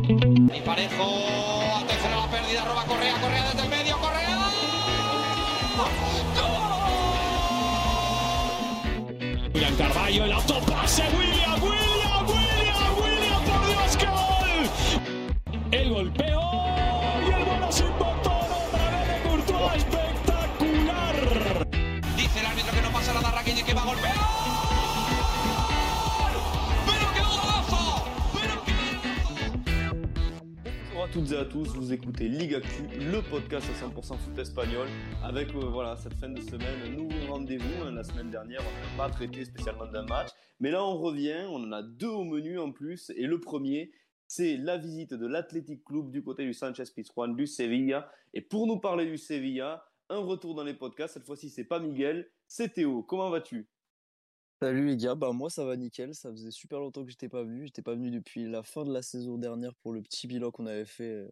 Y Parejo, atención a la pérdida, roba Correa, Correa desde el medio, Correa. Carballo, el autopase, toutes et à tous, vous écoutez Ligue Actu, le podcast à 100% foot espagnol, avec euh, voilà cette fin de semaine, nouveau rendez-vous. hein. La semaine dernière, on n'a pas traité spécialement d'un match, mais là on revient, on en a deux au menu en plus, et le premier, c'est la visite de l'Athletic Club du côté du Sanchez Pizjuan du Sevilla. Et pour nous parler du Sevilla, un retour dans les podcasts. Cette fois-ci, c'est pas Miguel, c'est Théo. Comment vas-tu? Salut les gars, bah moi ça va nickel, ça faisait super longtemps que j'étais pas venu, j'étais pas venu depuis la fin de la saison dernière pour le petit bilan qu'on avait fait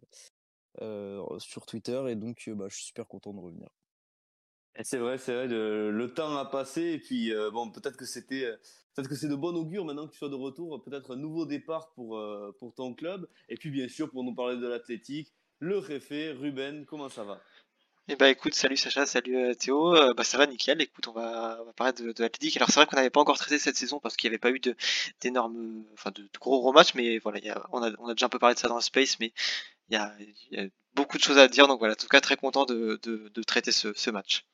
sur Twitter et donc euh, je suis super content de revenir. C'est vrai, c'est vrai. Le, temps a passé et puis bon, peut-être que c'était, peut-être que c'est de bon augure maintenant que tu sois de retour. Peut-être un nouveau départ pour pour ton club. Et puis bien sûr pour nous parler de l'athlétique, le réfé Ruben. Comment ça va? Eh bah écoute, salut Sacha, salut euh, Théo, Euh, bah ça va nickel, écoute on va, on va parler de, de. Alors c'est vrai qu'on n'avait pas encore traité cette saison parce qu'il n'y avait pas eu de d'énormes, enfin de, de gros gros matchs, mais voilà, il y a, on, a, on a déjà un peu parlé de ça dans le space, mais il y a, beaucoup de choses à dire, donc voilà, en tout cas très content de, de, traiter ce match.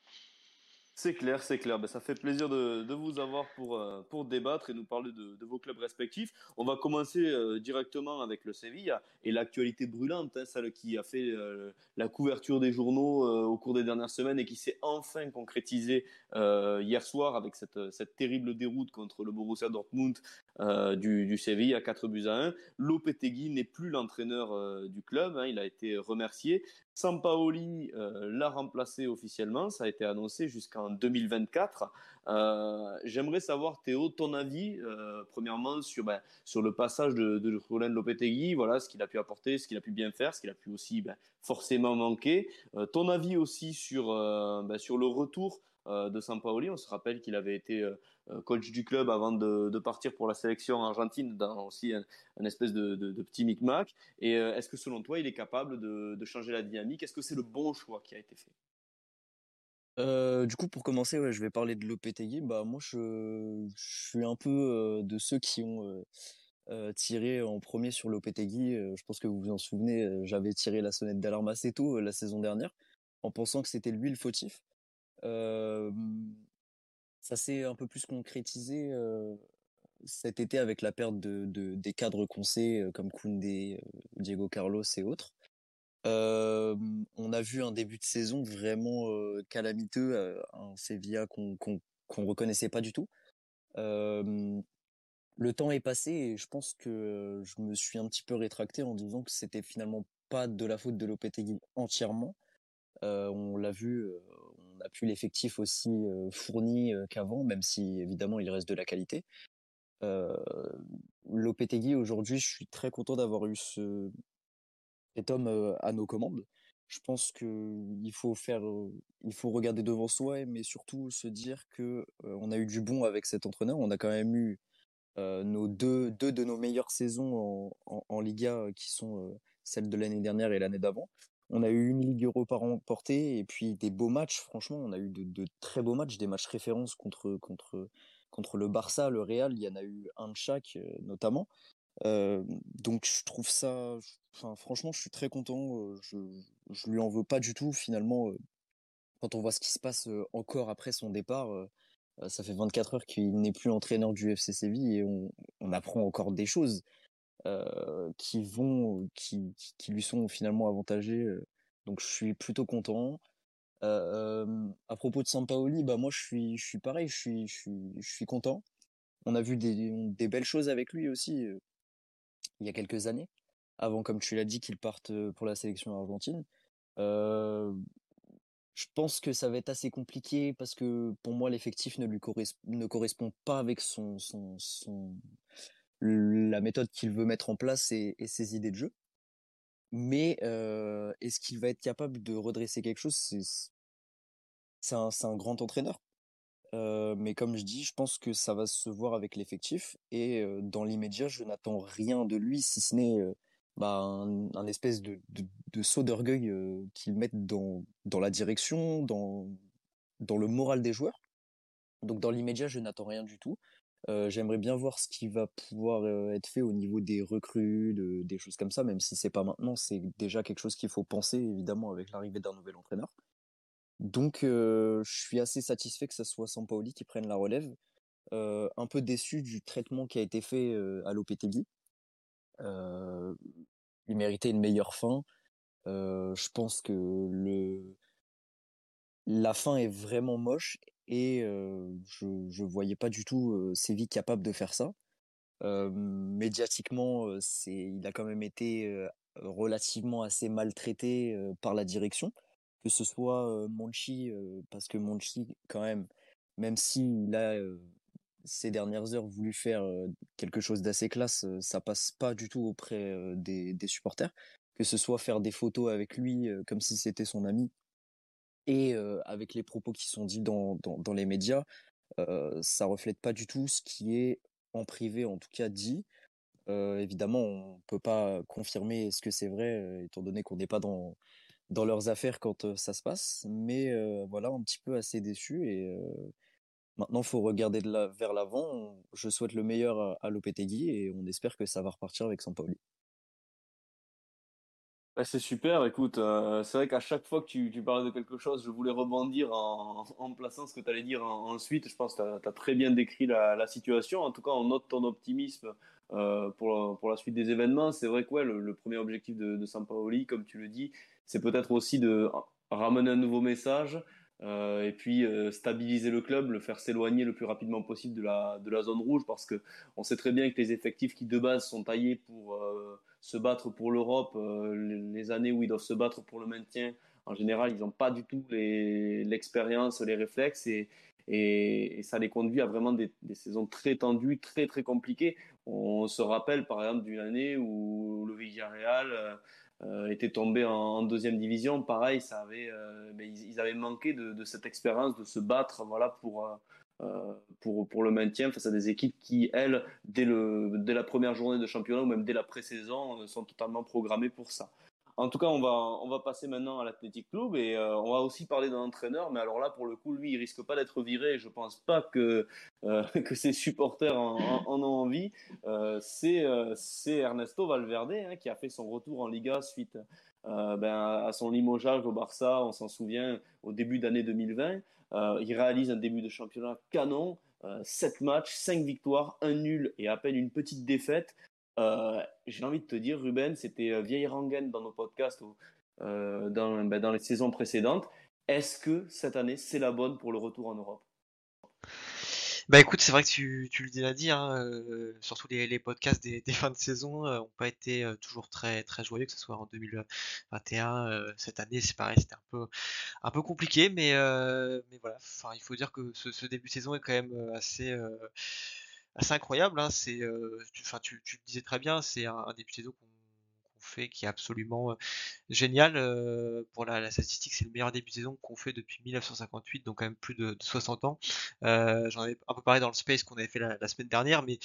C'est clair, c'est clair. Ben, ça fait plaisir de, vous avoir pour, euh, pour débattre et nous parler de, vos clubs respectifs. On va commencer euh, directement avec le Sevilla et l'actualité brûlante, hein, celle qui a fait euh, la couverture des journaux au cours des dernières semaines et qui s'est enfin concrétisée hier soir avec cette, cette terrible déroute contre le Borussia Dortmund euh, du, du Sevilla, 4 buts à 1. Lopetegui n'est plus l'entraîneur euh, du club, hein, il a été remercié. Sampaoli euh, l'a remplacé officiellement, ça a été annoncé jusqu'en 2024. Euh, J'aimerais savoir, Théo, ton avis, euh, premièrement, sur, ben, sur le passage de, de Roland Lopetegui, voilà, ce qu'il a pu apporter, ce qu'il a pu bien faire, ce qu'il a pu aussi ben, forcément manquer. Euh, ton avis aussi sur, ben, sur le retour de Sampaoli. On se rappelle qu'il avait été coach du club avant de, partir pour la sélection argentine dans aussi un, espèce de, de, petit micmac. Et est-ce que selon toi, il est capable de changer la dynamique? Est-ce que c'est le bon choix qui a été fait? Du coup pour commencer, je vais parler de Lopetegui, bah moi je, suis un peu de ceux qui ont tiré en premier sur. Euh, je pense que vous vous en souvenez, j'avais tiré la sonnette d'alarme assez tôt la saison dernière en pensant que c'était lui le fautif. Ça s'est un peu plus concrétisé cet été avec la perte de, de- des cadres qu'on sait comme Koundé, Diego Carlos et autres. On a vu un début de saison vraiment calamiteux, euh, un Sevilla qu'on qu'on reconnaissait pas du tout. Le temps est passé et je pense que je me suis un petit peu rétracté en disant que c'était finalement pas de la faute de Lopetegui entièrement. On l'a vu, on a plus l'effectif aussi fourni qu'avant, même si évidemment il reste de la qualité. Euh, Lopetegui aujourd'hui, je suis très content d'avoir eu ce, cet homme à nos commandes. Je pense que il faut faire, il faut regarder devant soi, mais surtout se dire que on a eu du bon avec cet entraîneur. On a quand même eu nos deux, deux de nos meilleures saisons en, Liga, qui sont celles de l'année dernière et l'année d'avant. On a eu une Ligue Europa remportée et puis des beaux matchs. Franchement, on a eu de, très beaux matchs, des matchs références contre contre contre le Barça, le Real. Il y en a eu un de chaque, notamment. Donc je trouve ça, enfin franchement, je suis très content. Je, je lui en veux pas du tout finalement. Quand on voit ce qui se passe encore après son départ, ça fait 24 heures qu'il n'est plus entraîneur du FC Séville et on, on apprend encore des choses qui vont, qui, qui, lui sont finalement avantagées. Donc je suis plutôt content. À propos de Sampaoli, bah moi je suis, je suis pareil, je suis, je suis, je suis content. On a vu des, des belles choses avec lui aussi il y a quelques années, avant, comme tu l'as dit, qu'il parte euh, pour la sélection argentine. Euh, je pense que ça va être assez compliqué parce que pour moi l'effectif ne lui corres- ne correspond pas avec son, son, son la méthode qu'il veut mettre en place et, ses idées de jeu. Mais euh, est-ce qu'il va être capable de redresser quelque chose? C'est un, c'est un grand entraîneur. Euh, mais comme je dis, je pense que ça va se voir avec l'effectif. Et euh, dans l'immédiat, je n'attends rien de lui, si ce n'est euh, bah, un, espèce de, saut d'orgueil qu'ils mettent dans, la direction, dans, dans le moral des joueurs. Donc dans l'immédiat, je n'attends rien du tout. J'aimerais bien voir ce qui va pouvoir être fait au niveau des recrues, des choses comme ça, même si c'est pas maintenant, c'est déjà quelque chose qu'il faut penser évidemment avec l'arrivée d'un nouvel entraîneur. Donc je suis assez satisfait que ce soit Sampaoli qui prenne la relève. un peu déçu du traitement qui a été fait à Lopetegui. il méritait une meilleure fin. je pense que la fin est vraiment moche et je je voyais pas du tout Séville capable de faire ça. médiatiquement, c'est il a quand même été relativement assez maltraité par la direction, que ce soit Monchi parce que Monchi quand même, même s'il a ces dernières heures voulu faire quelque chose d'assez classe, ça passe pas du tout auprès des, des supporters. Que ce soit faire des photos avec lui comme si c'était son ami, et avec les propos qui sont dits dans, dans, les médias, ça reflète pas du tout ce qui est en privé, en tout cas dit. évidemment, on peut pas confirmer ce que c'est vrai, étant donné qu'on n'est pas dans, dans leurs affaires quand ça se passe. Mais voilà, un petit peu assez déçu. Et maintenant, faut regarder vers l'avant. Je souhaite le meilleur à, à Lopetegui et on espère que ça va repartir avec Sampaoli c'est super, écoute, c'est vrai qu'à chaque fois que tu, tu, parlais de quelque chose, je voulais rebondir en, plaçant ce que tu allais dire ensuite. Je pense que tu as, très bien décrit la, situation. En tout cas, on note ton optimisme euh, pour, pour, la suite des événements. C'est vrai que ouais, le, premier objectif de, de Sampaoli, comme tu le dis, c'est peut-être aussi de ramener un nouveau message euh, et puis euh, stabiliser le club, le faire s'éloigner le plus rapidement possible de la, de la zone rouge parce que on sait très bien que les effectifs qui de base sont taillés pour se battre pour l'Europe, les années où ils doivent se battre pour le maintien, en général, ils n'ont pas du tout l'expérience, les, réflexes et, et, ça les conduit à vraiment des, saisons très tendues, très très compliquées. On se rappelle par exemple d'une année où le Villarreal euh, euh, était tombé en, deuxième division. Pareil, ça avait, mais ils, avaient manqué de, de cette expérience de se battre voilà, pour, euh, pour, pour le maintien face à des équipes qui, elles, dès, le, dès la première journée de championnat ou même dès la pré-saison, euh, sont totalement programmées pour ça. En tout cas, on va, on va passer maintenant à l'Athletic Club et euh, on va aussi parler d'un entraîneur, mais alors là, pour le coup, lui, il risque pas d'être viré. Je pense pas que, que ses supporters en, ont envie. Euh, c'est Ernesto Valverde hein, qui a fait son retour en Liga suite ben, à son limogeage au Barça, on s'en souvient, au début d'année 2020. Euh, il réalise un début de championnat canon, 7 euh, matchs, 5 victoires, 1 nul et à peine une petite défaite. Euh, j'ai envie de te dire, Ruben, c'était vieille rengaine dans nos podcasts dans, ben, dans les saisons précédentes. Est-ce que cette année, c'est la bonne pour le retour en Europe? Bah écoute, c'est vrai que tu, tu l'as dit, hein, euh, surtout les, podcasts des, fins de saison euh, ont pas été euh, toujours très très joyeux, que ce soit en 2021, cette année c'est pareil, c'était un peu un peu compliqué, mais voilà, il faut dire que ce, début de saison est quand même assez assez incroyable. Hein, c'est, enfin tu, tu, le disais très bien, c'est un, un début de saison qu'on fait qui est absolument génial. pour la, statistique, c'est le meilleur début de saison qu'on fait depuis 1958, donc quand même plus de, 60 ans. J'en avais un peu parlé dans le space qu'on avait fait la, semaine dernière, mais,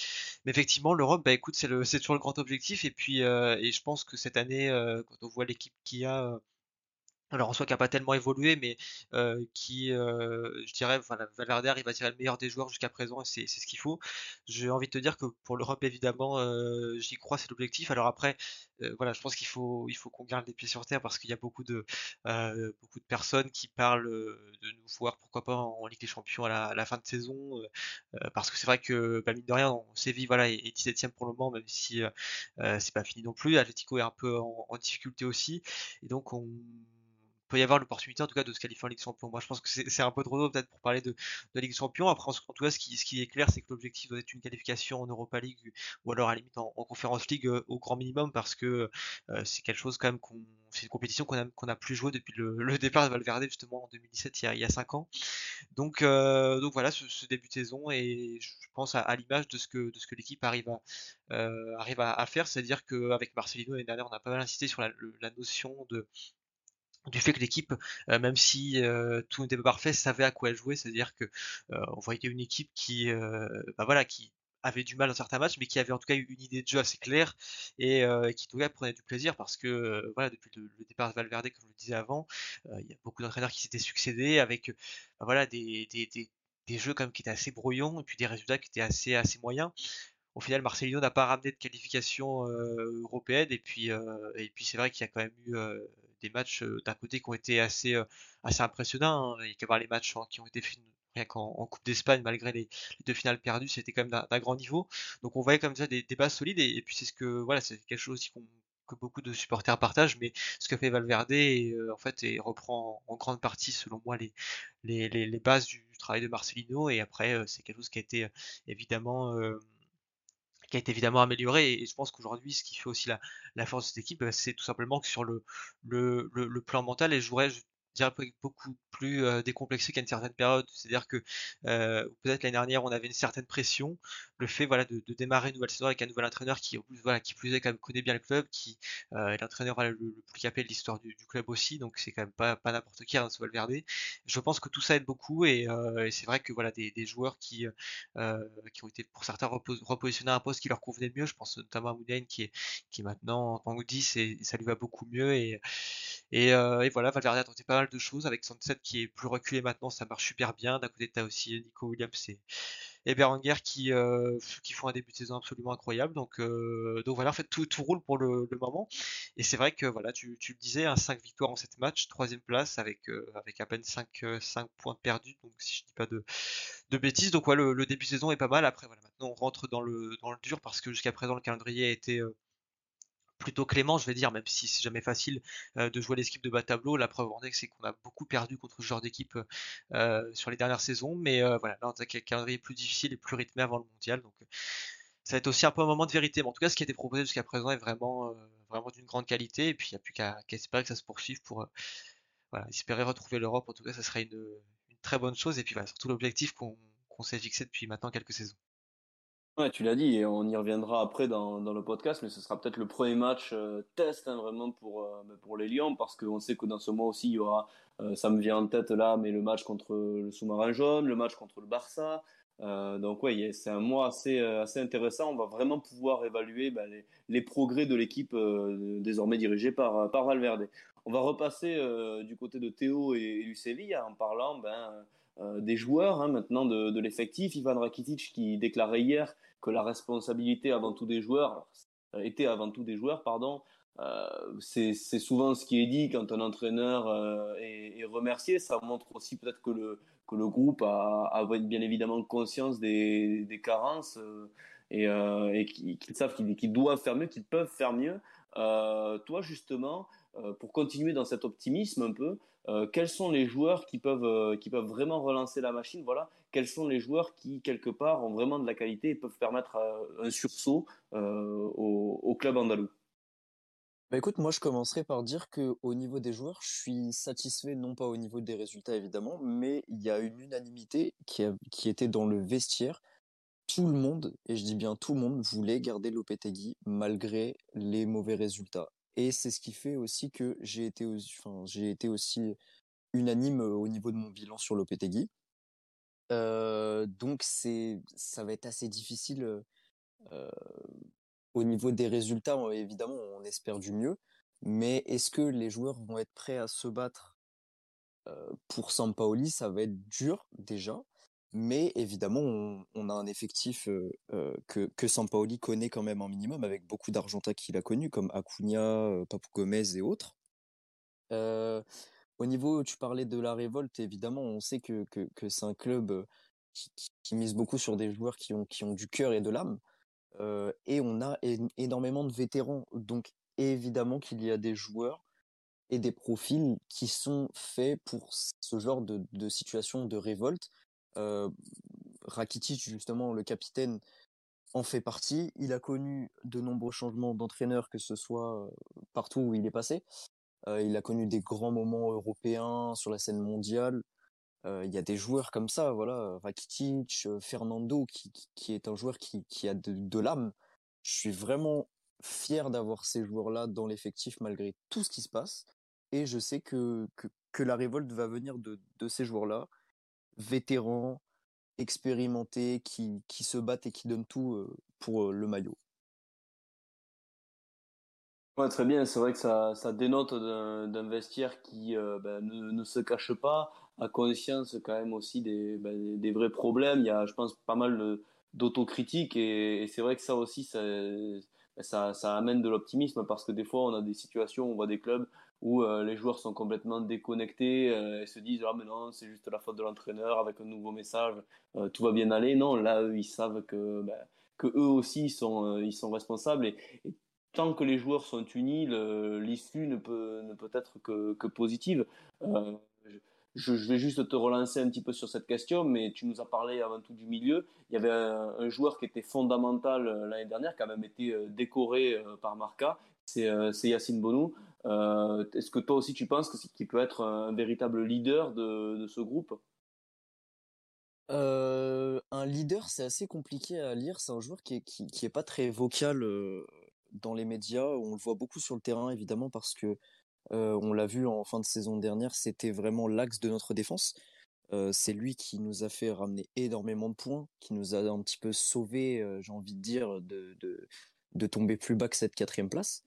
mais effectivement, l'Europe, bah écoute, c'est toujours le grand objectif. Et puis, et je pense que cette année, quand on voit l'équipe qu'il y a alors en soi qui n'a pas tellement évolué, mais euh, qui, euh, je dirais, voilà, Valverde arrive à tirer le meilleur des joueurs jusqu'à présent, c'est ce qu'il faut. J'ai envie de te dire que pour l'Europe, évidemment, euh, j'y crois, c'est l'objectif. Alors après, voilà, je pense qu'il faut, il faut qu'on garde les pieds sur terre parce qu'il y a beaucoup de, beaucoup de personnes qui parlent de nous voir, pourquoi pas, en, Ligue des Champions à la, fin de saison, parce que c'est vrai que, bah, mine de rien, Séville, voilà, est, 17ème pour le moment, même si c'est pas fini non plus. Atletico est un peu en, en difficulté aussi, et donc on peut y avoir l'opportunité en tout cas de se qualifier en Ligue Champion. Moi je pense que c'est un peu trop tôt peut-être pour parler de, de Ligue Champion. Après en, tout cas ce qui, ce qui est clair c'est que l'objectif doit être une qualification en Europa League ou alors à la limite en, en Conference League euh, au grand minimum parce que euh, c'est quelque chose quand même qu'on c'est une compétition qu'on a, plus joué depuis le, le, départ de Valverde justement en 2017 il y a, il y a 5 ans. Donc, euh, donc voilà ce, ce, début de saison et je pense à, à l'image de ce que, de ce que l'équipe arrive à, euh, arrive à, à faire, c'est-à-dire qu'avec Marcelino l'année dernière on a pas mal insisté sur la notion de du fait que l'équipe, euh, même si euh, tout n'était pas parfait, savait à quoi elle jouait, c'est-à-dire que euh, on voyait une équipe qui, bah voilà, qui avait du mal dans certains matchs, mais qui avait en tout cas une idée de jeu assez claire et, qui en tout cas prenait du plaisir parce que voilà depuis le, départ de Valverde, comme je le disais avant, il y a beaucoup d'entraîneurs qui s'étaient succédés avec bah, voilà des, des, des, des, jeux comme qui étaient assez brouillons et puis des résultats qui étaient assez assez moyens. Au final, Marcelino n'a pas ramené de qualification européenne et puis et puis c'est vrai qu'il y a quand même eu des matchs d'un côté qui ont été assez assez impressionnants. Il y a qu'à voir les matchs qui ont été faits rien qu'en Coupe d'Espagne, malgré les, deux finales perdues, c'était quand même d'un grand niveau. Donc on voyait comme ça des, bases solides et, puis c'est ce que voilà, c'est quelque chose que beaucoup de supporters partagent, mais ce que fait Valverde, en fait, et reprend en, grande partie, selon moi, les, les, bases du, travail de Marcelino. Et après, c'est quelque chose qui a été évidemment qui a été évidemment amélioré. Et je pense qu'aujourd'hui, ce qui fait aussi la, force de cette équipe, bah, c'est tout simplement que sur le, le, le, plan mental, et je voudrais dirais beaucoup plus décomplexé qu'à une certaine période. C'est-à-dire que peut-être l'année dernière, on avait une certaine pression. Le fait voilà, de, démarrer une nouvelle saison avec un nouvel entraîneur qui, voilà, qui plus est, quand même connaît bien le club, qui est l'entraîneur le, plus capé de l'histoire du, club aussi. Donc c'est quand même pas, n'importe qui, hein, Verde. Je pense que tout ça aide beaucoup et, c'est vrai que voilà, des, joueurs qui, qui ont été pour certains repositionnés à un poste qui leur convenait mieux. Je pense notamment à Moudane qui est, qui maintenant en tant que 10 et ça lui va beaucoup mieux. Et, et, et voilà, Valverde a tenté pas mal de choses avec Sunset qui est plus reculé maintenant, ça marche super bien. D'un côté, tu as aussi Nico Williams et, et euh, qui font un début de saison absolument incroyable. Donc, euh, donc voilà, en fait, tout, roule pour le, moment. Et c'est vrai que voilà, tu, le disais, un 5 victoires en 7 matchs, troisième place avec, euh, à peine 5, 5 points perdus. Donc si je dis pas de, bêtises. Donc ouais, le, début de saison est pas mal. Après, voilà, maintenant on rentre dans le dur parce que jusqu'à présent, le calendrier a été plutôt clément, je vais dire, même si c'est jamais facile euh, de jouer l'équipe de bas tableau. La preuve en est, c'est qu'on a beaucoup perdu contre ce genre d'équipe euh, sur les dernières saisons. Mais euh, voilà, là, on a un calendrier plus difficile et plus rythmé avant le mondial. Donc, ça va être aussi un peu un moment de vérité. Mais en tout cas, ce qui a été proposé jusqu'à présent est vraiment, vraiment d'une grande qualité. Et puis, il n'y a plus qu'à espérer que ça se poursuive pour espérer retrouver l'Europe. En tout cas, ça serait une, très bonne chose. Et puis, voilà, surtout l'objectif qu'on s'est fixé depuis maintenant quelques saisons. Ouais, tu l'as dit, et on y reviendra après dans, dans le podcast, mais ce sera peut-être le premier match euh, test hein, vraiment pour, euh, pour les Lions, parce qu'on sait que dans ce mois aussi, il y aura, euh, ça me vient en tête là, mais le match contre le sous-marin jaune, le match contre le Barça. donc oui, c'est un mois assez, assez intéressant. On va vraiment pouvoir évaluer ben, les, progrès de l'équipe désormais dirigée par, par Valverde. On va repasser du côté de Théo et, et du Séville en parlant ben, des joueurs hein, maintenant de, l'effectif. Ivan Rakitic qui déclarait hier que la responsabilité avant tout des joueurs était avant tout des joueurs, pardon. Euh, c'est souvent ce qui est dit quand un entraîneur euh, est, remercié. Ça montre aussi peut-être que le, que le groupe a, a, bien évidemment conscience des, des carences euh, et, qu'ils savent qu'ils doivent faire mieux, qu'ils peuvent faire mieux. toi, justement, pour continuer dans cet optimisme un peu, quels sont les joueurs qui peuvent, qui peuvent vraiment relancer la machine? Voilà, quels sont les joueurs qui, quelque part, ont vraiment de la qualité et peuvent permettre euh, un sursaut euh, au, club andalou? Bah écoute, moi je commencerai par dire que au niveau des joueurs, je suis satisfait non pas au niveau des résultats évidemment, mais il y a une unanimité qui était dans le vestiaire. Tout le monde, et je dis bien tout le monde, voulait garder Lopetegui malgré les mauvais résultats. Et c'est ce qui fait aussi que j'ai été, aussi unanime au niveau de mon bilan sur Lopetegui donc c'est ça va être assez difficile, au niveau des résultats, évidemment, on espère du mieux, mais est-ce que les joueurs vont être prêts à se battre, pour Sampaoli? Ça va être dur déjà, mais évidemment on a un effectif, que que Sampaoli connaît quand même un minimum avec beaucoup d'Argentins qu'il a connus comme Acuna, Papu Gomez et autres. Au niveau, tu parlais de la révolte, évidemment, on sait que, que, c'est un club qui, mise beaucoup sur des joueurs qui ont, qui ont du cœur et de l'âme. et on a énormément de vétérans. Donc, évidemment qu'il y a des joueurs et des profils qui sont faits pour ce genre de, de situation de révolte. Euh, Rakitic, justement, le capitaine, en fait partie. Il a connu de nombreux changements d'entraîneur, que ce soit partout où il est passé. Euh, il a connu des grands moments européens sur la scène mondiale. Euh, il y a des joueurs comme ça, voilà, Rakitic, euh, Fernando, qui, qui, est un joueur qui, qui a de, de l'âme. Je suis vraiment fier d'avoir ces joueurs-là dans l'effectif malgré tout ce qui se passe. Et je sais que, que, que la révolte va venir de, de ces joueurs-là, vétérans expérimentés, qui, qui se battent et qui donnent tout pour le maillot. Très bien. C'est vrai que ça, ça dénote d'un vestiaire qui ben, ne, se cache pas, a conscience quand même aussi des, ben, des, vrais problèmes. Il y a, je pense, pas mal d'autocritique et, et c'est vrai que ça aussi, ça, ça, ça amène de l'optimisme parce que des fois, on a des situations, on voit des clubs où euh, les joueurs sont complètement déconnectés euh, et se disent ah mais non c'est juste la faute de l'entraîneur avec un nouveau message euh, tout va bien aller. Non là eux ils savent que ben, que eux aussi ils sont ils sont responsables. Et, tant que les joueurs sont unis l'issue ne peut ne peut être que, que positive. Je, vais juste te relancer un petit peu sur cette question, mais tu nous as parlé avant tout du milieu. Il y avait un, joueur qui était fondamental l'année dernière, qui a même été décoré par Marca, c'est Yacine Bonou. Est-ce que toi aussi tu penses qu'il peut être un véritable leader de, ce groupe? Un leader, c'est assez compliqué à lire. C'est un joueur qui est, pas très vocal dans les médias. On le voit beaucoup sur le terrain, évidemment, parce que euh, on l'a vu en fin de saison dernière, c'était vraiment l'axe de notre défense. Euh, c'est lui qui nous a fait ramener énormément de points, qui nous a un petit peu sauvé, euh, j'ai envie de dire, de, tomber plus bas que cette quatrième place.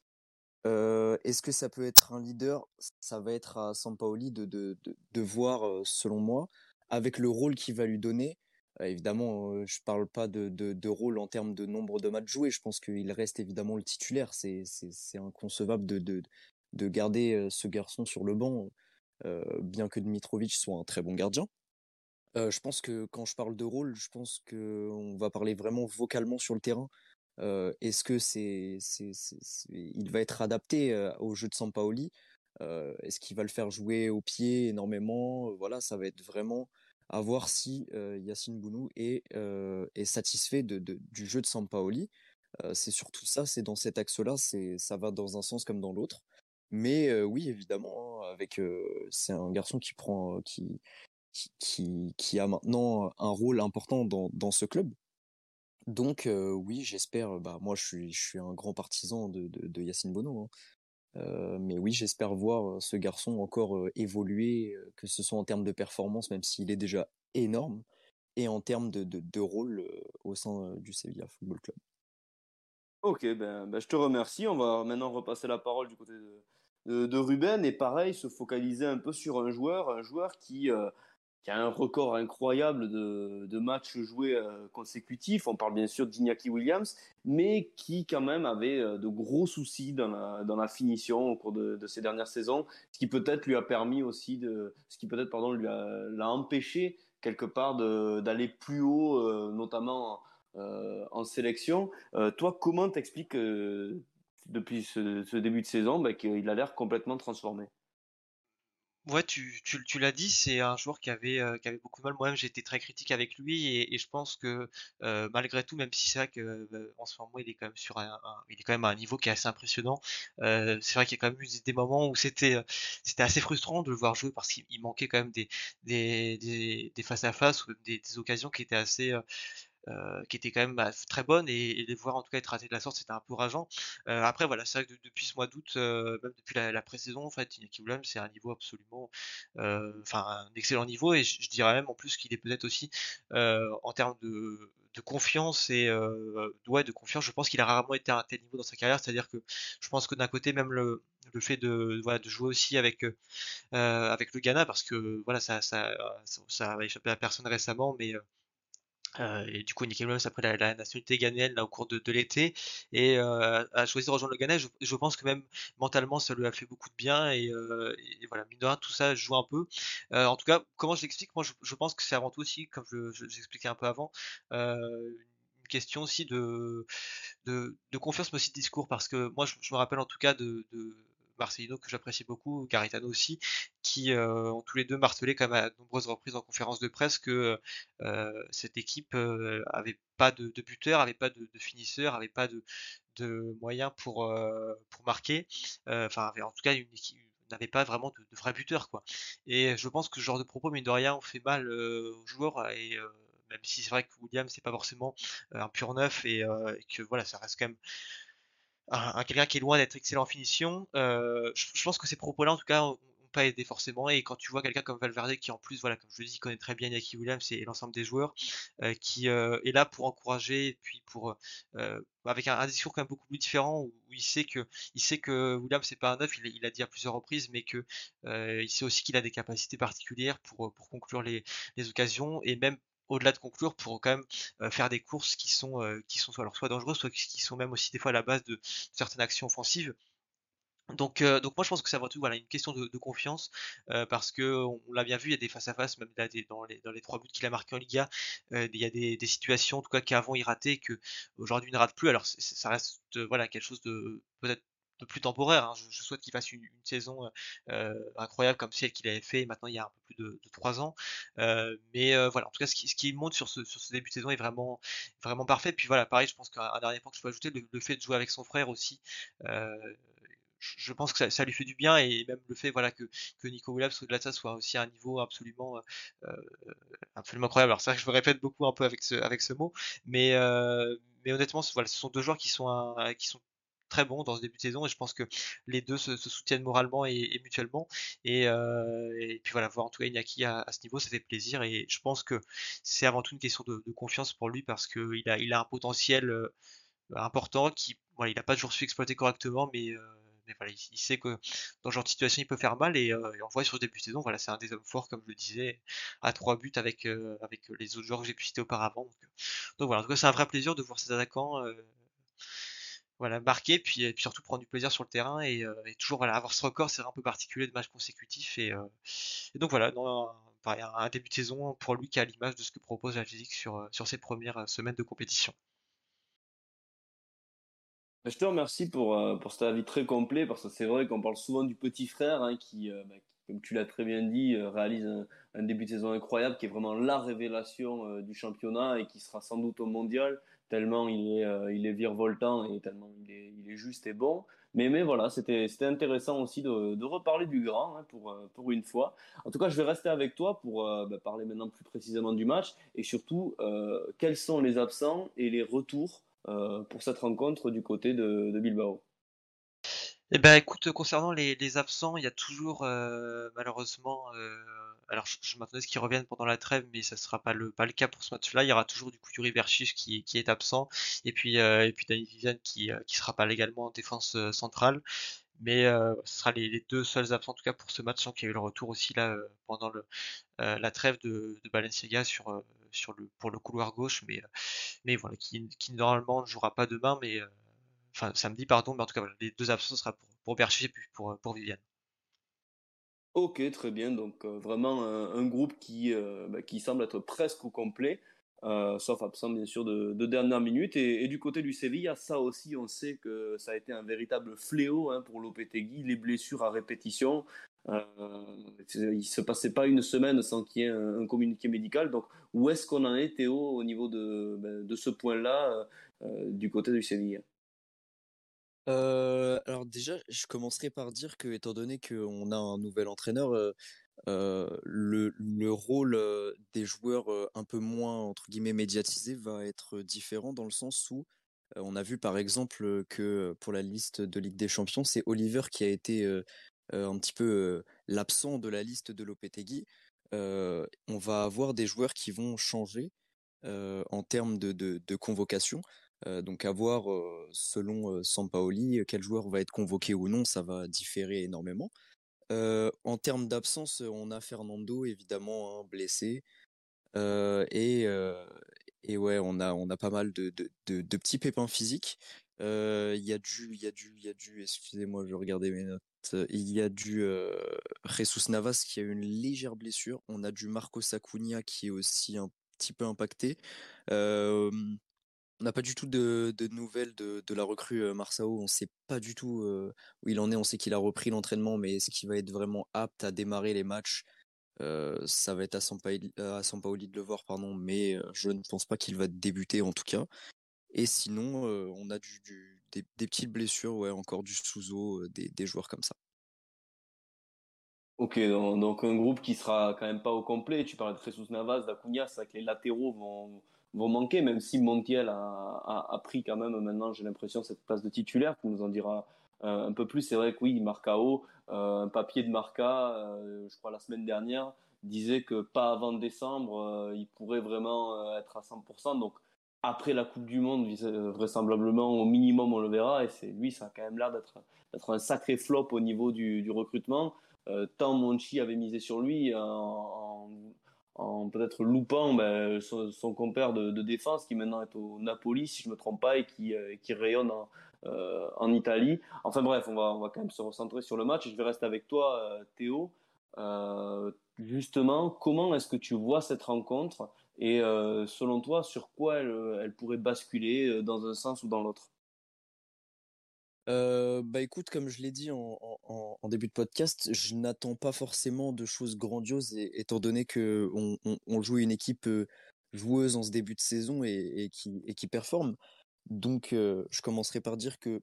Est-ce que ça peut être un leader? Ça va être à Sampaoli de, de, de, voir, selon moi, avec le rôle qu'il va lui donner. évidemment, je parle pas de, de, rôle en termes de nombre de matchs joués. Je pense qu'il reste évidemment le titulaire. C'est inconcevable de, de, de garder ce garçon sur le banc, bien que Dmitrovic soit un très bon gardien. je pense que quand je parle de rôle, je pense que on va parler vraiment vocalement sur le terrain. Est-ce que c'est, il va être adapté au jeu de Sampaoli? Est-ce qu'il va le faire jouer au pied énormément? Voilà, ça va être vraiment à voir si Yacine Bounou est, satisfait du jeu de Sampaoli. c'est surtout ça, c'est dans cet axe-là, c'est ça va dans un sens comme dans l'autre. Mais oui, évidemment, hein, avec c'est un garçon qui prend qui, qui, qui a maintenant un rôle important dans, dans ce club. Donc oui, j'espère. Bah moi, je suis un grand partisan de, de, Yacine Bono. Hein. mais oui, j'espère voir ce garçon encore évoluer, que ce soit en termes de performance, même s'il est déjà énorme, et en termes de, de, rôle au sein du Sevilla Football Club. Ok, ben, ben, je te remercie. On va maintenant repasser la parole du côté de, de, Ruben et pareil se focaliser un peu sur un joueur, un joueur qui, qui a un record incroyable de, matchs joués euh, consécutifs. On parle bien sûr d'Iñaki Williams, mais qui quand même avait euh, de gros soucis dans la, finition au cours de, ces dernières saisons, ce qui peut-être lui a permis aussi de, ce qui peut-être pardon lui l'a empêché quelque part d'aller plus haut, notamment en sélection. toi, comment t'expliques depuis ce, début de saison bah, qu'il a l'air complètement transformé? Ouais, tu, tu, tu l'as dit, c'est un joueur qui avait, euh, qui avait beaucoup de mal. Moi-même, j'ai été très critique avec lui et, je pense que euh, malgré tout, même si c'est vrai que euh, en ce moment il est quand même sur un, il est quand même à un niveau qui est assez impressionnant. c'est vrai qu'il y a quand même eu des moments où c'était, c'était assez frustrant de le voir jouer parce qu'il manquait quand même des, des, des, des face à face ou des, des occasions qui étaient assez euh, qui était quand même bah, très bonne et, et, les voir en tout cas être ratés de la sorte c'était un peu rageant. Euh, après voilà c'est vrai que depuis ce mois d'août euh, même depuis la, la pré-saison en fait Iñaki Williams c'est un niveau absolument enfin un excellent niveau et je, dirais même en plus qu'il est peut-être aussi en termes de, confiance et ouais, de confiance je pense qu'il a rarement été à un tel niveau dans sa carrière. C'est à dire que je pense que d'un côté même le fait de voilà de jouer aussi avec avec le Ghana parce que voilà ça ça ça, a échappé à personne récemment mais euh, et du coup, Nicky Williams après la, la, nationalité ghanéenne là au cours de, de l'été et euh, a choisi de rejoindre le Ghana. Je, je, pense que même mentalement, ça lui a fait beaucoup de bien et, euh, et voilà, mine de rien, tout ça joue un peu. Euh, en tout cas, comment je l'explique? Moi, je, je, pense que c'est avant tout aussi, comme je, je, j'expliquais un peu avant, euh, une question aussi de, de, de confiance, mais aussi de discours, parce que moi, je, me rappelle en tout cas de, de Marcelino que j'apprécie beaucoup, Garitano aussi, qui euh, ont tous les deux martelé même à de nombreuses reprises en conférence de presse que euh, cette équipe euh, avait pas de, buteur, avait pas de, finisseur, avait pas de, moyens pour pour marquer, enfin en tout cas une équipe n'avait pas vraiment de, de vrai buteur quoi. Et je pense que ce genre de propos mine de rien on fait mal aux joueurs et même si c'est vrai que William c'est pas forcément un pur neuf et, et, que voilà ça reste quand même un, quelqu'un qui est loin d'être excellent en finition. Euh, je, pense que ces propos-là, en tout cas, ont, pas aidé forcément. Et quand tu vois quelqu'un comme Valverde qui en plus, voilà, comme je le dis, connaît très bien Iñaki Williams et l'ensemble des joueurs, qui est là pour encourager et puis pour avec un, discours quand même beaucoup plus différent où, il sait que il sait que Williams c'est pas un neuf, il, il, a dit à plusieurs reprises, mais que il sait aussi qu'il a des capacités particulières pour pour conclure les, les occasions et même au-delà de conclure pour quand même faire des courses qui sont qui sont soit alors soit dangereuses soit qui sont même aussi des fois à la base de certaines actions offensives. Donc, donc moi je pense que c'est avant tout voilà une question de, confiance parce que on, l'a bien vu il y a des face à face même dans les dans les trois buts qu'il a marqués en Liga il y a des, des, situations en tout cas qu'avant il ratait que aujourd'hui il ne rate plus. Alors ça reste voilà quelque chose de peut-être de plus temporaire. Hein. Je, souhaite qu'il fasse une, saison incroyable comme celle qu'il avait fait maintenant il y a un peu plus de, trois ans. mais voilà, en tout cas, ce qui, monte sur ce, sur ce début de saison est vraiment, vraiment parfait. Puis voilà, pareil, je pense qu'un dernier point que je peux ajouter, le, fait de jouer avec son frère aussi je pense que ça, lui fait du bien et même le fait voilà que, Nico Williams au-delà de ça soit aussi à un niveau absolument euh, absolument incroyable. Alors c'est vrai que je me répète beaucoup un peu avec ce avec ce mot, mais euh, mais honnêtement voilà ce sont deux joueurs qui sont qui sont très bons dans ce début de saison et je pense que les deux se, soutiennent moralement et, mutuellement et, euh, et, puis voilà voir en tout cas Iñaki à, ce niveau ça fait plaisir et je pense que c'est avant tout une question de, confiance pour lui parce qu'il a il a un potentiel important qui voilà il n'a pas toujours su exploiter correctement mais mais voilà, il, sait que dans ce genre de situation, il peut faire mal et, on voit sur ce début de saison, voilà, c'est un des hommes forts, comme je le disais, à trois buts avec, avec les autres joueurs que j'ai pu citer auparavant. Donc, voilà, en tout cas, c'est un vrai plaisir de voir ces attaquants voilà, marquer, puis, et puis surtout prendre du plaisir sur le terrain et, toujours voilà, avoir ce record, c'est un peu particulier de matchs consécutifs. Et, donc voilà, un, début de saison pour lui qui a l'image de ce que propose la physique sur, sur ses premières semaines de compétition. Je te remercie pour, euh, pour cet avis très complet, parce que c'est vrai qu'on parle souvent du petit frère hein, qui, euh, bah, comme tu l'as très bien dit, euh, réalise un, début de saison incroyable, qui est vraiment la révélation du championnat et qui sera sans doute au mondial, tellement il est, il est virevoltant et tellement il est, il est juste et bon. Mais, mais voilà, c'était intéressant aussi de, de, reparler du grand hein, pour, pour une fois. En tout cas, je vais rester avec toi pour bah, parler maintenant plus précisément du match et surtout quels sont les absents et les retours euh, pour cette rencontre du côté de, Bilbao? Eh ben, écoute, concernant les, absents, il y a toujours euh, malheureusement, euh, alors je, m'attendais à ce qu'ils reviennent pendant la trêve, mais ça sera pas le cas pour ce match-là. Il y aura toujours du coup Yuri qui, qui est absent, et puis et puis Danny Vivian qui qui sera pas légalement en défense centrale. Mais ce sera les, deux seuls absents en tout cas pour ce match, qu'il y ait eu le retour aussi là pendant la trêve de, Balenciaga pour le couloir gauche, mais, euh, voilà, qui, qui normalement ne jouera pas demain, mais euh, enfin samedi pardon, mais en tout cas les deux absents sera pour, pour et puis pour Viviane. Ok, très bien. Donc vraiment un, groupe qui, bah, qui semble être presque au complet, sauf absent bien sûr de, de dernière minute. Et, du côté du Sevilla, ça aussi, on sait que ça a été un véritable fléau hein, pour Lopetegui, les blessures à répétition. Euh, il se passait pas une semaine sans qu'il y ait un, communiqué médical. Donc, où est-ce qu'on en est, Théo, au niveau de, ben, de ce point-là, euh, du côté du Séville? Alors déjà, je commencerai par dire que, étant donné qu'on a un nouvel entraîneur, le, le, rôle des joueurs un peu moins entre guillemets médiatisés va être différent dans le sens où on a vu par exemple que pour la liste de Ligue des Champions, c'est Oliver qui a été un petit peu l'absent de la liste de Lopetegui, on va avoir des joueurs qui vont changer en termes de, convocation. Donc à voir selon Sampaoli quel joueur va être convoqué ou non, ça va différer énormément. en termes d'absence, on a Fernando évidemment hein, blessé et ouais, on a pas mal de, petits pépins physiques. Il y a du excusez-moi, je regardais mes notes. Il y a du Jesus Navas qui a une légère blessure. On a du Marco Acuna qui est aussi un petit peu impacté. On n'a pas du tout de, nouvelles de, la recrue Marsao. On ne sait pas du tout où il en est. On sait qu'il a repris l'entraînement, mais est-ce qu'il va être vraiment apte à démarrer les matchs? Ça va être à Sampaoli, à de le voir, pardon, mais je ne pense pas qu'il va débuter en tout cas. Et sinon, on a des, petites blessures, ouais, encore du sous des, des, joueurs comme ça. Ok, donc, un groupe qui sera quand même pas au complet. Tu parlais de Jesus Navas, d'Acuna, c'est que les latéraux vont, vont manquer, même si Montiel a, a, pris quand même maintenant, j'ai l'impression, cette place de titulaire, qui nous en dira un peu plus. C'est vrai que oui, Marcao, un papier de Marca, je crois la semaine dernière, disait que pas avant décembre, il pourrait vraiment être à 100%. Donc après la Coupe du Monde, vraisemblablement au minimum on le verra. Et c'est lui, ça a quand même l'air d'être un sacré flop au niveau du, du recrutement. Euh, tant Monchi avait misé sur lui en, peut-être loupant ben, son, compère de, défense qui maintenant est au Napoli, si je me trompe pas, et qui, euh, qui rayonne en, euh, en, Italie. Enfin bref, on va, on va quand même se recentrer sur le match. Je vais rester avec toi, Théo. justement, comment est-ce que tu vois cette rencontre et selon toi, sur quoi elle, elle pourrait basculer dans un sens ou dans l'autre? Euh, bah écoute, comme je l'ai dit en, début de podcast, je n'attends pas forcément de choses grandioses, étant donné que on, joue une équipe euh, joueuse en ce début de saison et, qui, et qui performe. Donc, euh, je commencerai par dire que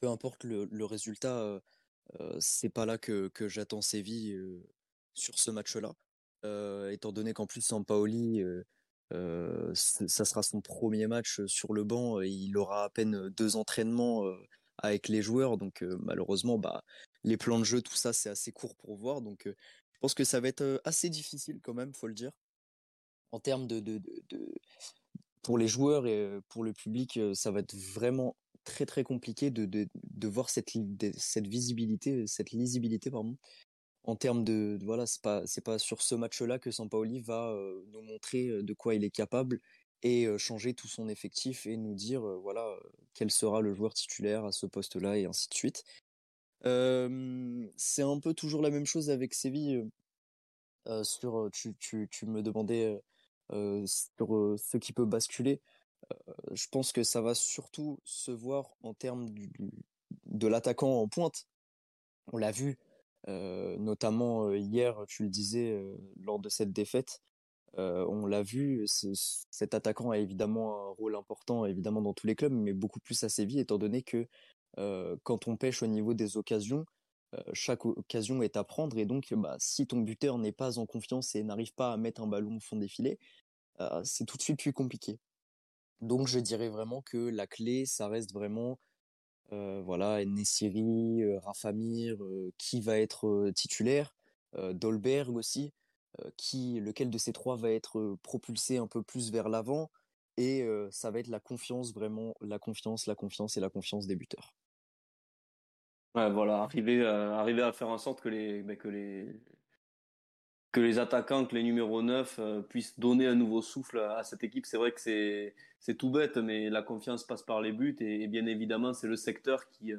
peu importe le, résultat, euh, c'est pas là que, que j'attends Séville sur ce match-là. étant donné qu'en plus Sampaoli ça sera son premier match sur le banc il aura à peine deux entraînements avec les joueurs. Donc malheureusement, bah, les plans de jeu, tout ça, c'est assez court pour voir. Donc je pense que ça va être assez difficile quand même, faut le dire. En termes de, pour les joueurs et pour le public, ça va être vraiment très très compliqué de, de, de voir cette, cette visibilité, cette lisibilité pardon, en termes de, voilà, c'est pas c'est pas sur ce match-là que Sampaoli va euh, nous montrer euh, de quoi il est capable et euh, changer tout son effectif et nous dire voilà quel sera le joueur titulaire à ce poste-là et ainsi de suite. c'est un peu toujours la même chose avec Séville. sur tu, tu, tu me demandais sur ce qui peut basculer. je pense que ça va surtout se voir en termes du, de l'attaquant en pointe. On l'a vu, notamment euh, hier, tu le disais, euh, lors de cette défaite, on l'a vu, cet attaquant a évidemment un rôle important, évidemment dans tous les clubs, mais beaucoup plus à Séville, étant donné que quand on pêche au niveau des occasions, chaque occasion est à prendre, et donc bah, si ton buteur n'est pas en confiance et n'arrive pas à mettre un ballon au fond des filets, c'est tout de suite plus compliqué. Donc je dirais vraiment que la clé, ça reste vraiment euh, voilà, Nessiri, euh, Rafamir, euh, qui va être titulaire, Dolberg aussi, qui, lequel de ces trois va être propulsé un peu plus vers l'avant, et ça va être la confiance, vraiment, la confiance, la confiance et la confiance des buteurs. Voilà, arriver, à faire en sorte que les, que les, que les attaquants, que les numéros 9 euh, puissent donner un nouveau souffle à, cette équipe. C'est vrai que c'est, c'est tout bête, mais la confiance passe par les buts et, bien évidemment, c'est le secteur qui, euh,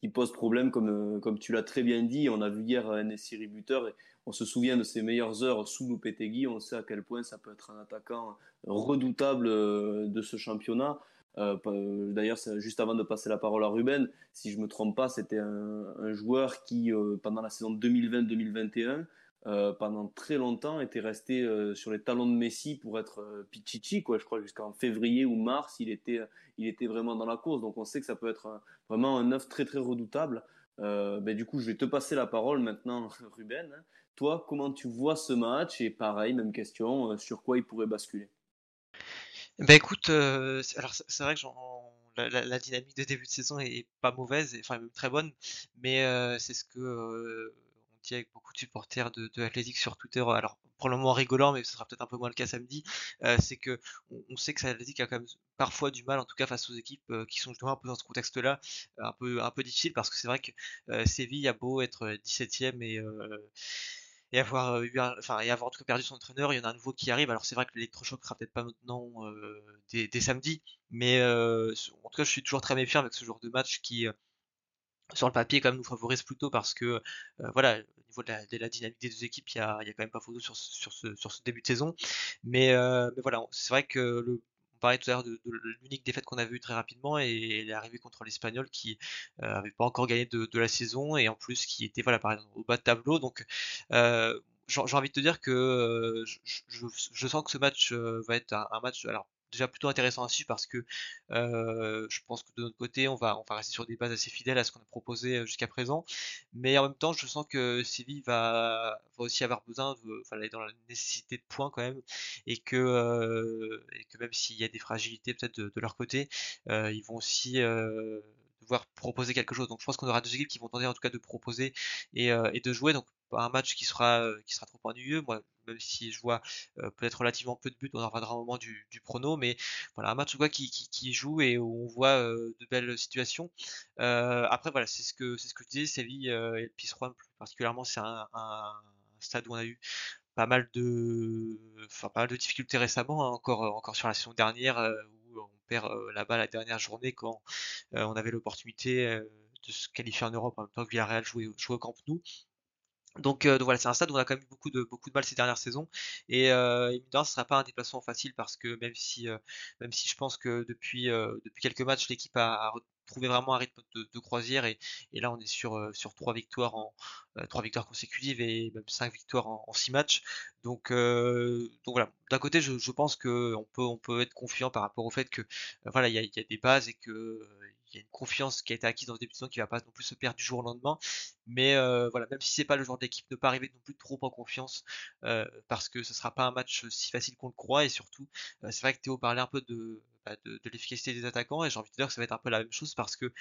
qui pose problème, comme, euh, comme tu l'as très bien dit. On a vu hier un Essiri buteur et on se souvient de ses meilleures heures sous Lopetegui. On sait à quel point ça peut être un attaquant redoutable de ce championnat. D'ailleurs, juste avant de passer la parole à Ruben, si je me trompe pas, c'était un, joueur qui, pendant la saison 2020-2021, euh, pendant très longtemps était resté euh, sur les talons de Messi pour être euh, Pichichi quoi. Je crois jusqu'en février ou mars il était il était vraiment dans la course. Donc on sait que ça peut être vraiment un œuf très très redoutable. Ben, du coup je vais te passer la parole maintenant Ruben. Toi comment tu vois ce match? Et pareil même question sur quoi il pourrait basculer? Ben écoute alors c'est vrai que la, dynamique de début de saison est pas mauvaise, enfin très bonne, mais c'est ce que avec beaucoup de supporters de, de sur Twitter, alors pour le moment rigolant, mais ce sera peut-être un peu moins le cas samedi, euh, c'est que on, sait que Athletic a quand même parfois du mal, en tout cas face aux équipes euh, qui sont justement un peu dans ce contexte-là, euh, un peu un peu difficile parce que c'est vrai que Séville a beau être 17ème et avoir et avoir en tout cas perdu son entraîneur, il y en a un nouveau qui arrive. Alors c'est vrai que l'électrochoc sera peut-être pas maintenant dès, dès, samedi, mais en tout cas je suis toujours très méfiant avec ce genre de match qui sur le papier quand même nous favorise plutôt parce que euh, voilà au niveau de la, dynamique des deux équipes il y a, a, quand même pas photo sur, sur, ce, sur ce début de saison. Mais, euh, mais voilà c'est vrai que le, on parlait tout à l'heure de, l'unique défaite qu'on avait eu très rapidement et l'arrivée contre l'Espagnol qui euh, avait pas encore gagné de, la saison et en plus qui était voilà par exemple au bas de tableau. Donc euh, j'ai envie de te dire que je, sens que ce match va être un, un match alors déjà plutôt intéressant à suivre parce que je pense que de notre côté, on va, on va rester sur des bases assez fidèles à ce qu'on a proposé jusqu'à présent. Mais en même temps, je sens que Séville va, va aussi avoir besoin, de, dans la nécessité de points quand même, et que, et que même s'il y a des fragilités peut-être de, leur côté, ils vont aussi devoir proposer quelque chose. Donc je pense qu'on aura deux équipes qui vont tenter en tout cas de proposer et, et de jouer. Donc un match qui sera qui sera trop ennuyeux. Moi, même si je vois peut-être relativement peu de buts, on en reviendra au moment du, du prono, mais voilà un match quoi qui, joue et où on voit de belles situations. après voilà, c'est ce que c'est ce que je disais, Séville et le Pissroy plus particulièrement, c'est un, un, stade où on a eu pas mal de enfin pas mal de difficultés récemment, hein, encore encore sur la saison dernière perd là-bas la dernière journée quand on avait l'opportunité de se qualifier en Europe en même temps que Villarreal jouait, au Camp Nou. Donc, euh, voilà, c'est un stade où on a quand même eu beaucoup de beaucoup de mal ces dernières saisons et euh, évidemment ce sera pas un déplacement facile parce que même si euh, même si je pense que depuis euh, depuis quelques matchs l'équipe a, retrouvé vraiment un rythme de, croisière et, là on est sur sur trois victoires en trois victoires consécutives et même cinq victoires en, six matchs. Donc donc voilà. D'un côté je, pense que on peut on peut être confiant par rapport au fait que voilà il y a, y a des bases et que y a une confiance qui a été acquise dans ce début de saison qui va pas non plus se perdre du jour au lendemain. Mais euh, voilà, même si c'est pas le genre d'équipe, ne pas arriver non plus trop en confiance euh, parce que ce sera pas un match si facile qu'on le croit et surtout, euh, c'est vrai que Théo parlait un peu de bah, de, l'efficacité des attaquants et j'ai envie de dire que ça va être un peu la même chose parce que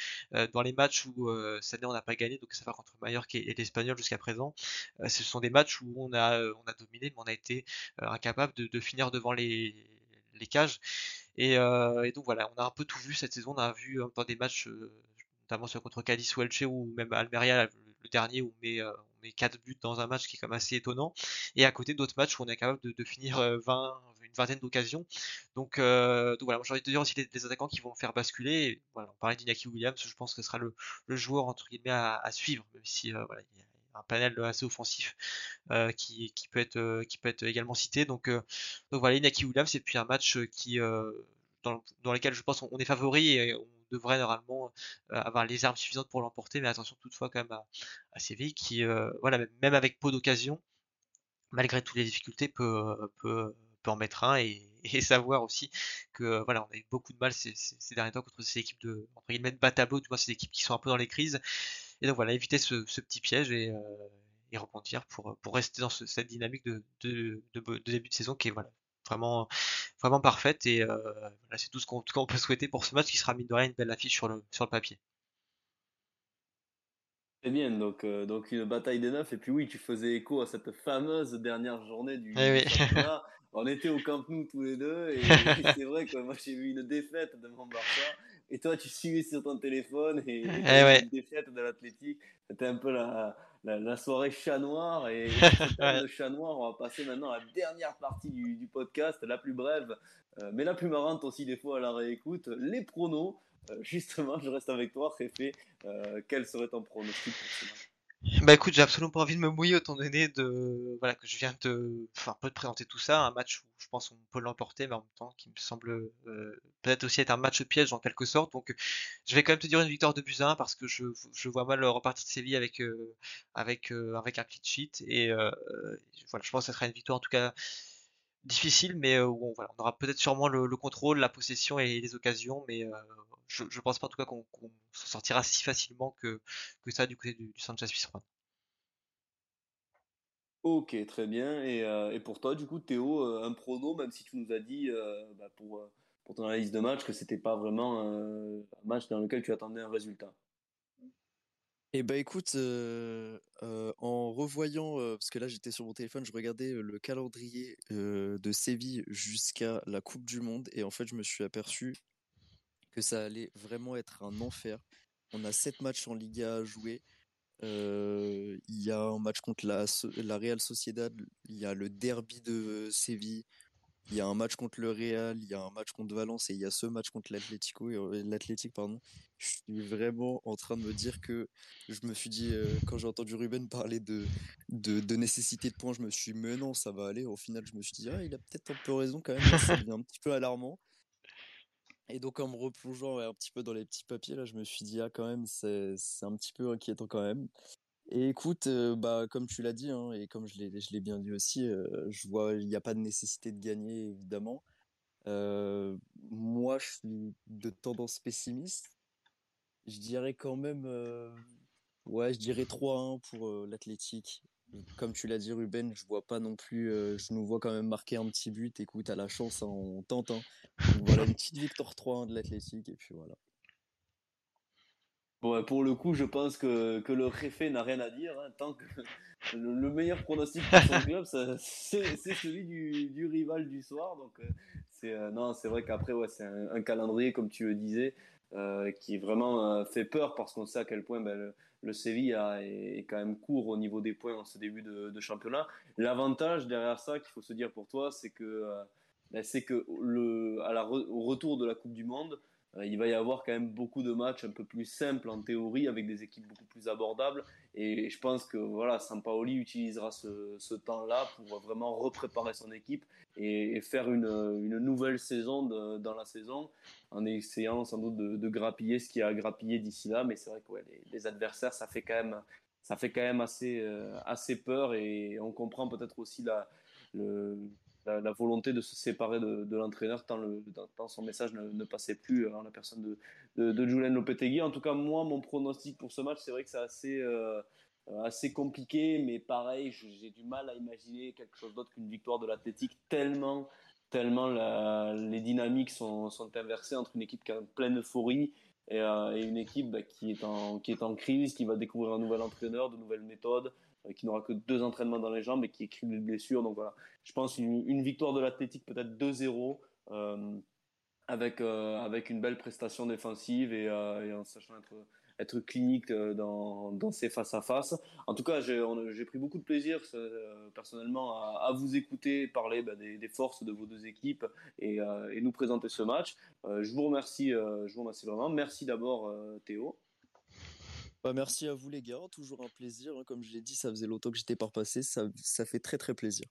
dans les matchs où cette année on n'a pas gagné, donc ça va contre Mallorca et, et l'Espagnol jusqu'à présent, ce sont des matchs où on a on a dominé mais on a été incapable de, de finir devant les les cages. Et, euh, et, donc voilà, on a un peu tout vu cette saison. On a vu dans des matchs, euh, notamment sur contre Cadiz ou Elche ou même Almeria, le dernier où on met, euh, on met 4 buts dans un match qui est quand même assez étonnant. Et à côté d'autres matchs où on est capable de, de finir 20, une vingtaine d'occasions. Donc, euh, donc voilà, j'ai envie de dire aussi les, attaquants qui vont faire basculer. Voilà, on parlait d'Inaki Williams, je pense que ce sera le, le joueur entre guillemets à, à suivre, même si voilà, y a un panel assez offensif euh, qui, qui, peut être, euh, qui peut être également cité. Donc, euh, donc voilà, Inaki Williams, et puis un match qui, dans, dans lequel je pense on, est favori et on devrait normalement avoir les armes suffisantes pour l'emporter, mais attention toutefois quand même à, à Séville qui, voilà, même avec peu d'occasions, malgré toutes les difficultés, peut, peut, peut en mettre un et, savoir aussi que voilà, on a eu beaucoup de mal ces derniers temps contre ces équipes de entre guillemets de bas tableau, du moins ces équipes qui sont un peu dans les crises. Et donc voilà, éviter ce, ce petit piège et, euh, et rebondir pour, pour rester dans ce, cette dynamique de, de, de, de, début de saison qui est voilà, vraiment, vraiment parfaite. Et euh, voilà, c'est tout ce qu'on peut souhaiter pour ce match qui sera mine de rien une belle affiche sur le, sur le papier. Très bien, donc, euh, donc une bataille des neufs. Et puis oui, tu faisais écho à cette fameuse dernière journée du, eh oui. On était au Camp Nou tous les deux et, et c'est vrai que moi j'ai vu une défaite de mon Barça et toi tu suivais sur ton téléphone et, et eh ouais. une défaite de l'Athletic. C'était un peu la, la, la, soirée chat noir et le chat noir, on va passer maintenant à la dernière partie du, du podcast, la plus brève, euh, mais la plus marrante aussi des fois à la réécoute, les pronos. Euh, justement, je reste avec toi, Réfé. Euh, quel serait ton pronostic pour ce match? Bah écoute, j'ai absolument pas envie de me mouiller autant donné de voilà que je viens de enfin peu de présenter tout ça, un match où je pense qu'on peut l'emporter, mais en même temps qui me semble euh, peut-être aussi être un match piège en quelque sorte. Donc je vais quand même te dire une victoire de Buzyn parce que je, je vois mal repartir de Séville avec euh, avec euh, avec un clean sheet et voilà, je pense que ça sera une victoire en tout cas difficile, mais où on, aura peut-être sûrement le, le, contrôle, la possession et les occasions, mais je, je pense pas en tout cas qu'on qu s'en sortira si facilement que, ça du côté du, du Sanchez Pizjuan. Ok, très bien. Et, euh, et, pour toi, du coup, Théo, euh, un prono, même si tu nous as dit euh, bah pour, pour ton analyse de match que c'était pas vraiment un match dans lequel tu attendais un résultat. Eh ben écoute, euh, euh, en revoyant, euh, parce que là j'étais sur mon téléphone, je regardais le calendrier de Séville jusqu'à la Coupe du Monde, et en fait je me suis aperçu que ça allait vraiment être un enfer. On a sept matchs en Liga à jouer. Il y a un match contre la, la Real Sociedad, il y a le derby de Séville, il y a un match contre le Real, il y a un match contre Valence et il y a ce match contre l'Atlético, l'Athletic pardon. Je suis vraiment en train de me dire que je me suis dit euh, quand j'ai entendu Ruben parler de, de, nécessité de points, je me suis dit mais non ça va aller. Au final je me suis dit ah, il a peut-être un peu raison quand même, ça devient un petit peu alarmant. Et donc en me replongeant un petit peu dans les petits papiers là, je me suis dit ah quand même c'est un petit peu inquiétant quand même. Et écoute, euh, bah, comme tu l'as dit, hein, et comme je l'ai, je l'ai bien dit aussi, euh, je vois, il n'y a pas de nécessité de gagner, évidemment. moi, je suis de tendance pessimiste. Je dirais quand même, ouais, je dirais 3-1 pour l'Athletic. Comme tu l'as dit, Ruben, je vois pas non plus, je nous vois quand même marquer un petit but. Écoute, à la chance, hein, on tente. Hein. voilà, une petite victoire 3-1 de l'Athletic, et puis voilà. Bon, pour le coup, je pense que, que le réfé n'a rien à dire. Hein, tant que le, meilleur pronostic pour son club, c'est celui du, du, rival du soir. Donc, euh, c'est euh, non, c'est vrai qu'après, ouais, c'est un, calendrier, comme tu le disais, euh, qui vraiment fait peur parce qu'on sait à quel point ben, le, le Séville est, quand même court au niveau des points en ce début de, de championnat. L'avantage derrière ça, qu'il faut se dire pour toi, c'est que, ben, c'est que le, à la, au retour de la Coupe du Monde, il va y avoir quand même beaucoup de matchs un peu plus simples en théorie, avec des équipes beaucoup plus abordables. Et je pense que voilà, Sampaoli utilisera ce, temps-là pour vraiment repréparer son équipe et, faire une, une, nouvelle saison dans la saison, en essayant sans doute de, grappiller ce qui a grappillé d'ici là. Mais c'est vrai que les, adversaires, ça fait quand même, ça fait quand même assez, euh, assez peur et on comprend peut-être aussi la, le, la, volonté de se séparer de, l'entraîneur tant, le, son message ne, passait plus en la personne de, de, de Julien Lopetegui. En tout cas, moi, mon pronostic pour ce match, c'est vrai que c'est assez, euh, assez compliqué, mais pareil, j'ai du mal à imaginer quelque chose d'autre qu'une victoire de l'Athletic tellement, tellement les dynamiques sont, sont, inversées entre une équipe qui est en pleine euphorie et, euh, une équipe bah, qui, est en, qui est en crise, qui va découvrir un nouvel entraîneur, de nouvelles méthodes. Euh, qui n'aura que deux entraînements dans les jambes et qui écrit des blessures. Donc voilà, je pense une, victoire de l'Athletic peut-être 2-0 euh, avec, euh, avec une belle prestation défensive et, en sachant être, être clinique dans, dans ces face-à-face. En tout cas, j'ai pris beaucoup de plaisir personnellement à, à, vous écouter parler bah, des, des, forces de vos deux équipes et, et nous présenter ce match. je, vous remercie, je vous remercie vraiment. Merci d'abord Théo. Bah, merci à vous les gars, toujours un plaisir. Hein. Comme je l'ai dit, ça faisait longtemps que j'étais pas repassé, ça, ça fait très très plaisir.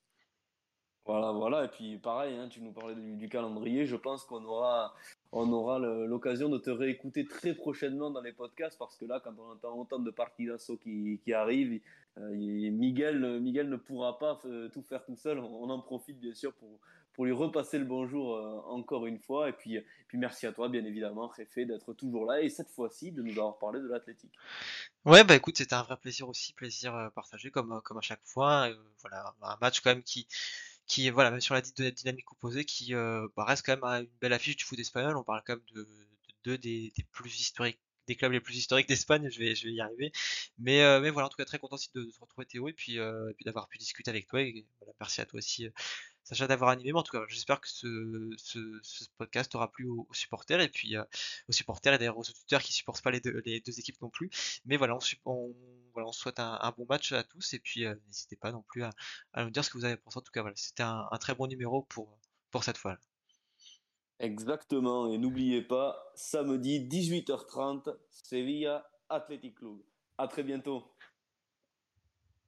Voilà, voilà. Et puis pareil, hein, tu nous parlais du, calendrier. Je pense qu'on aura, on aura l'occasion de te réécouter très prochainement dans les podcasts parce que là, quand on entend autant de parties d'assaut qui, qui arrivent, euh, Miguel, Miguel ne pourra pas euh, tout faire tout seul. On, en profite bien sûr pour, pour lui repasser le bonjour euh, encore une fois. Et puis, puis merci à toi, bien évidemment, Réfé, d'être toujours là et cette fois-ci de nous avoir parlé de l'athlétique. Ouais, bah écoute, c'était un vrai plaisir aussi, plaisir euh, partagé comme, comme à chaque fois. Euh, voilà, un match quand même qui, qui voilà, même sur la dynamique opposée, qui bah, reste quand même une belle affiche du foot espagnol. On parle quand même de deux des, plus historiques des clubs les plus historiques d'Espagne, je vais, je vais y arriver. Mais, mais voilà, en tout cas, très content de, se retrouver Théo et puis, d'avoir pu discuter avec toi. Merci à toi aussi D'avoir animé. Mais en tout cas, j'espère que ce, ce, podcast aura plu aux, supporters et puis euh, aux supporters et d'ailleurs aux auditeurs qui supportent pas les deux, les deux équipes non plus. Mais voilà, on, on, voilà, on souhaite un, bon match à tous et puis euh, n'hésitez pas non plus à, nous dire ce que vous avez pensé. En tout cas, voilà, c'était un, un, très bon numéro pour, pour cette fois. -là. Exactement. Et n'oubliez pas, samedi 18h30, Sevilla Athletic Club. À très bientôt.